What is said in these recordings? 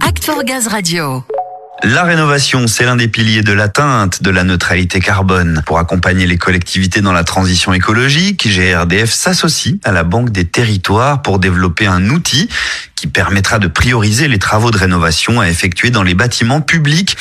Act Gaz Radio. La rénovation, c'est l'un des piliers de l'atteinte de la neutralité carbone. Pour accompagner les collectivités dans la transition écologique, GRDF s'associe à la Banque des Territoires pour développer un outil qui permettra de prioriser les travaux de rénovation à effectuer dans les bâtiments publics.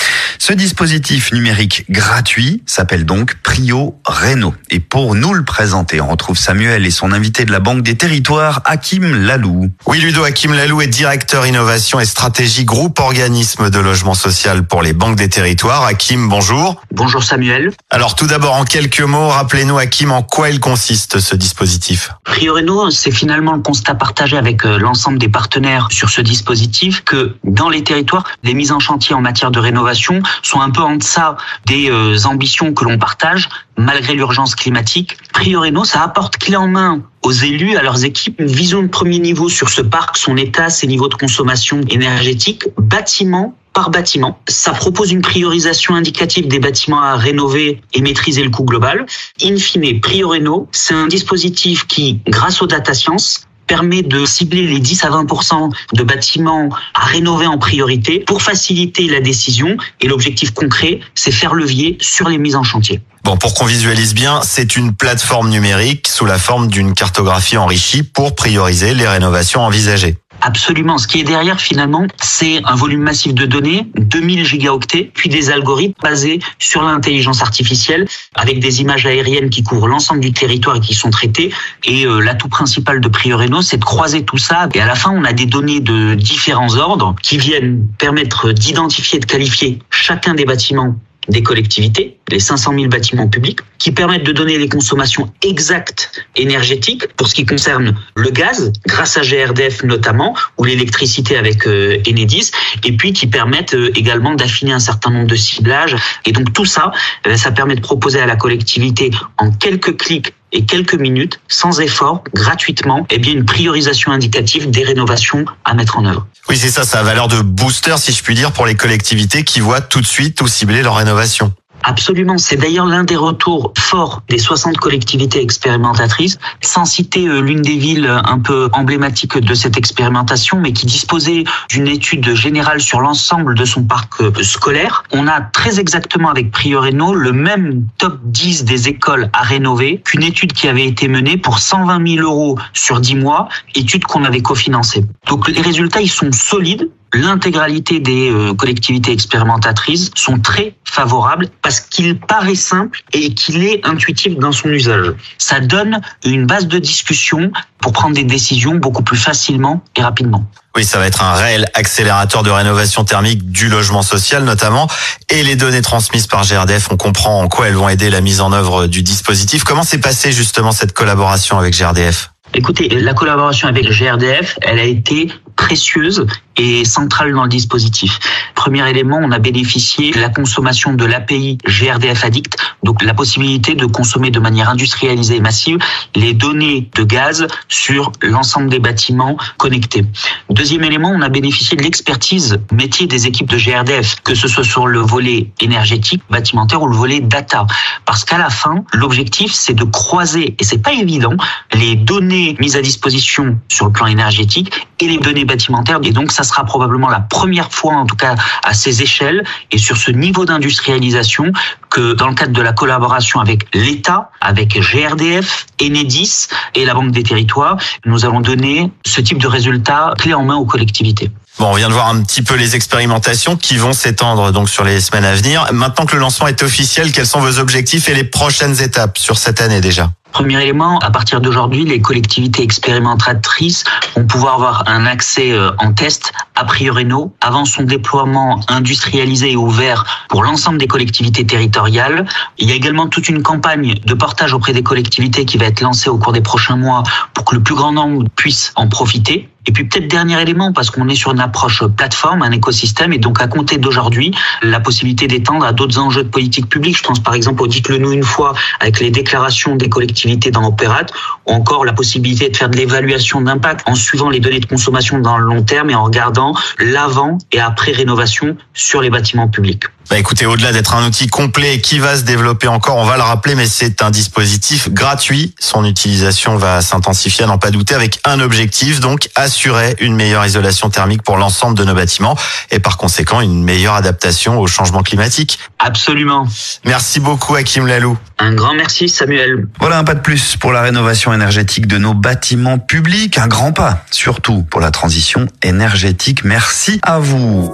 Ce dispositif numérique gratuit s'appelle donc Prio Réno. Et pour nous le présenter, on retrouve Samuel et son invité de la Banque des Territoires, Hakim Lalou. Oui, Ludo Hakim Lalou est directeur innovation et stratégie groupe organisme de logement social pour les banques des territoires. Hakim, bonjour. Bonjour Samuel. Alors tout d'abord, en quelques mots, rappelez-nous Hakim, en quoi il consiste ce dispositif? Prio Réno, c'est finalement le constat partagé avec euh, l'ensemble des partenaires sur ce dispositif que dans les territoires, les mises en chantier en matière de rénovation sont un peu en deçà des euh, ambitions que l'on partage malgré l'urgence climatique. Prioreno, ça apporte clé en main aux élus, à leurs équipes, une vision de premier niveau sur ce parc, son état, ses niveaux de consommation énergétique, bâtiment par bâtiment. Ça propose une priorisation indicative des bâtiments à rénover et maîtriser le coût global. In fine, Prioreno, c'est un dispositif qui, grâce aux data science, permet de cibler les 10 à 20% de bâtiments à rénover en priorité pour faciliter la décision. Et l'objectif concret, c'est faire levier sur les mises en chantier. Bon, pour qu'on visualise bien, c'est une plateforme numérique sous la forme d'une cartographie enrichie pour prioriser les rénovations envisagées. Absolument. Ce qui est derrière, finalement, c'est un volume massif de données, 2000 gigaoctets, puis des algorithmes basés sur l'intelligence artificielle, avec des images aériennes qui couvrent l'ensemble du territoire et qui sont traitées. Et euh, l'atout principal de Prioreno, c'est de croiser tout ça. Et à la fin, on a des données de différents ordres qui viennent permettre d'identifier, de qualifier chacun des bâtiments des collectivités, les 500 000 bâtiments publics, qui permettent de donner les consommations exactes énergétiques pour ce qui concerne le gaz, grâce à GRDF notamment, ou l'électricité avec euh, Enedis, et puis qui permettent euh, également d'affiner un certain nombre de ciblages. Et donc tout ça, euh, ça permet de proposer à la collectivité en quelques clics et quelques minutes, sans effort, gratuitement, eh bien une priorisation indicative des rénovations à mettre en œuvre. Oui, c'est ça, ça a valeur de booster, si je puis dire, pour les collectivités qui voient tout de suite où cibler leur rénovation. Absolument. C'est d'ailleurs l'un des retours forts des 60 collectivités expérimentatrices, sans citer euh, l'une des villes un peu emblématiques de cette expérimentation, mais qui disposait d'une étude générale sur l'ensemble de son parc euh, scolaire. On a très exactement avec Prioreno le même top 10 des écoles à rénover qu'une étude qui avait été menée pour 120 000 euros sur 10 mois, étude qu'on avait cofinancée. Donc les résultats, ils sont solides l'intégralité des euh, collectivités expérimentatrices sont très favorables parce qu'il paraît simple et qu'il est intuitif dans son usage. Ça donne une base de discussion pour prendre des décisions beaucoup plus facilement et rapidement. Oui, ça va être un réel accélérateur de rénovation thermique du logement social notamment. Et les données transmises par GRDF, on comprend en quoi elles vont aider la mise en œuvre du dispositif. Comment s'est passée justement cette collaboration avec GRDF Écoutez, la collaboration avec GRDF, elle a été précieuse et centrale dans le dispositif. Premier élément, on a bénéficié de la consommation de l'API GRDF Addict, donc la possibilité de consommer de manière industrialisée et massive les données de gaz sur l'ensemble des bâtiments connectés. Deuxième élément, on a bénéficié de l'expertise métier des équipes de GRDF, que ce soit sur le volet énergétique, bâtimentaire ou le volet data. Parce qu'à la fin, l'objectif, c'est de croiser, et c'est pas évident, les données mises à disposition sur le plan énergétique et les données bâtimentaires. Et donc, ça sera probablement la première fois, en tout cas à ces échelles et sur ce niveau d'industrialisation, que dans le cadre de la collaboration avec l'État, avec GRDF, Enedis et la Banque des Territoires, nous allons donner ce type de résultats clés en main aux collectivités. Bon, on vient de voir un petit peu les expérimentations qui vont s'étendre donc sur les semaines à venir. Maintenant que le lancement est officiel, quels sont vos objectifs et les prochaines étapes sur cette année déjà? Premier élément, à partir d'aujourd'hui, les collectivités expérimentatrices vont pouvoir avoir un accès euh, en test a priori avant son déploiement industrialisé et ouvert pour l'ensemble des collectivités territoriales. Il y a également toute une campagne de portage auprès des collectivités qui va être lancée au cours des prochains mois pour que le plus grand nombre puisse en profiter. Et puis peut-être dernier élément, parce qu'on est sur une approche plateforme, un écosystème, et donc à compter d'aujourd'hui, la possibilité d'étendre à d'autres enjeux de politique publique. Je pense par exemple au dites-le nous une fois avec les déclarations des collectivités dans Opérat, ou encore la possibilité de faire de l'évaluation d'impact en suivant les données de consommation dans le long terme et en regardant l'avant et après rénovation sur les bâtiments publics. Bah écoutez, au-delà d'être un outil complet qui va se développer encore, on va le rappeler, mais c'est un dispositif gratuit. Son utilisation va s'intensifier, à n'en pas douter, avec un objectif, donc assurer une meilleure isolation thermique pour l'ensemble de nos bâtiments et par conséquent une meilleure adaptation au changement climatique. Absolument. Merci beaucoup Hakim Lalou. Un grand merci Samuel. Voilà un pas de plus pour la rénovation énergétique de nos bâtiments publics, un grand pas, surtout pour la transition énergétique. Merci à vous.